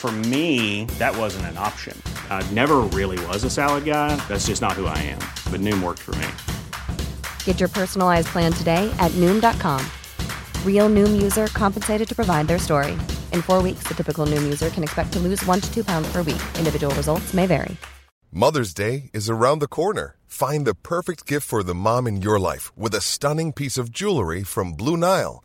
For me, that wasn't an option. I never really was a salad guy. That's just not who I am. But Noom worked for me. Get your personalized plan today at Noom.com. Real Noom user compensated to provide their story. In four weeks, the typical Noom user can expect to lose one to two pounds per week. Individual results may vary. Mother's Day is around the corner. Find the perfect gift for the mom in your life with a stunning piece of jewelry from Blue Nile.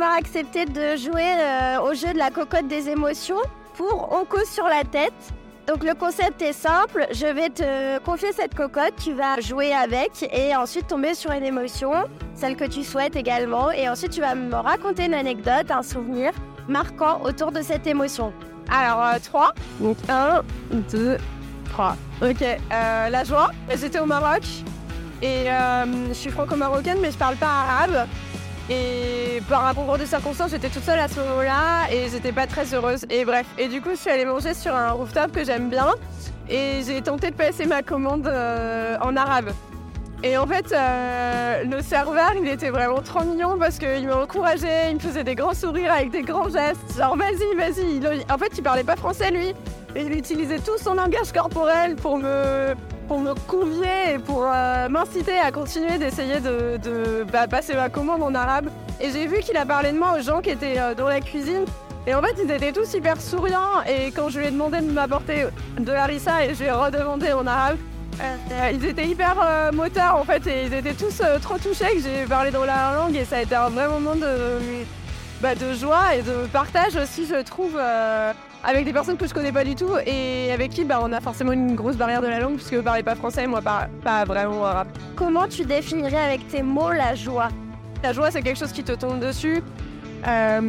d'avoir accepté de jouer euh, au jeu de la cocotte des émotions pour On cause sur la tête. Donc le concept est simple, je vais te confier cette cocotte, tu vas jouer avec et ensuite tomber sur une émotion, celle que tu souhaites également, et ensuite tu vas me raconter une anecdote, un souvenir marquant autour de cette émotion. Alors 3, donc 1, 2, 3. Ok, euh, la joie, j'étais au Maroc et euh, je suis franco-marocaine mais je parle pas arabe. Et par un concours de circonstances, j'étais toute seule à ce moment-là et j'étais pas très heureuse. Et bref, et du coup, je suis allée manger sur un rooftop que j'aime bien et j'ai tenté de passer ma commande euh, en arabe. Et en fait, euh, le serveur, il était vraiment trop mignon parce qu'il m'a encouragé, il me faisait des grands sourires avec des grands gestes. Genre, vas-y, vas-y. En fait, il parlait pas français, lui. Et il utilisait tout son langage corporel pour me, pour me convier et pour euh, m'inciter à continuer d'essayer de, bah, passer ma commande en arabe. Et j'ai vu qu'il a parlé de moi aux gens qui étaient euh, dans la cuisine. Et en fait, ils étaient tous hyper souriants. Et quand je lui ai demandé de m'apporter de harissa et je lui ai redemandé en arabe, euh, ils étaient hyper euh, motards en fait. Et ils étaient tous trop touchés que j'ai parlé dans la langue. Et ça a été un vrai moment de, bah, de joie et de partage aussi, je trouve, euh, avec des personnes que je connais pas du tout et avec qui bah, on a forcément une grosse barrière de la langue puisque je parlais pas français, moi pas, pas vraiment arabe. Comment tu définirais avec tes mots la joie? La joie, c'est quelque chose qui te tombe dessus. Euh,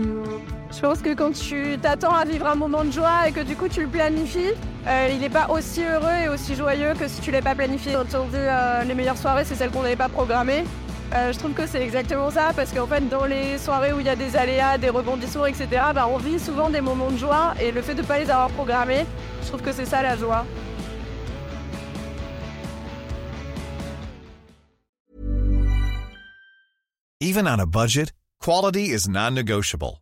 je pense que quand tu t'attends à vivre un moment de joie et que du coup tu le planifies, euh, il n'est pas aussi heureux et aussi joyeux que si tu l'as pas planifié. Quand on dit les meilleures soirées, c'est celles qu'on n'avait pas programmées. Euh, je trouve que c'est exactement ça, parce qu'en fait, dans les soirées où il y a des aléas, des rebondissements, etc., bah, on vit souvent des moments de joie, et le fait de ne pas les avoir programmés, je trouve que c'est ça la joie. Even on a budget, quality is non-negotiable.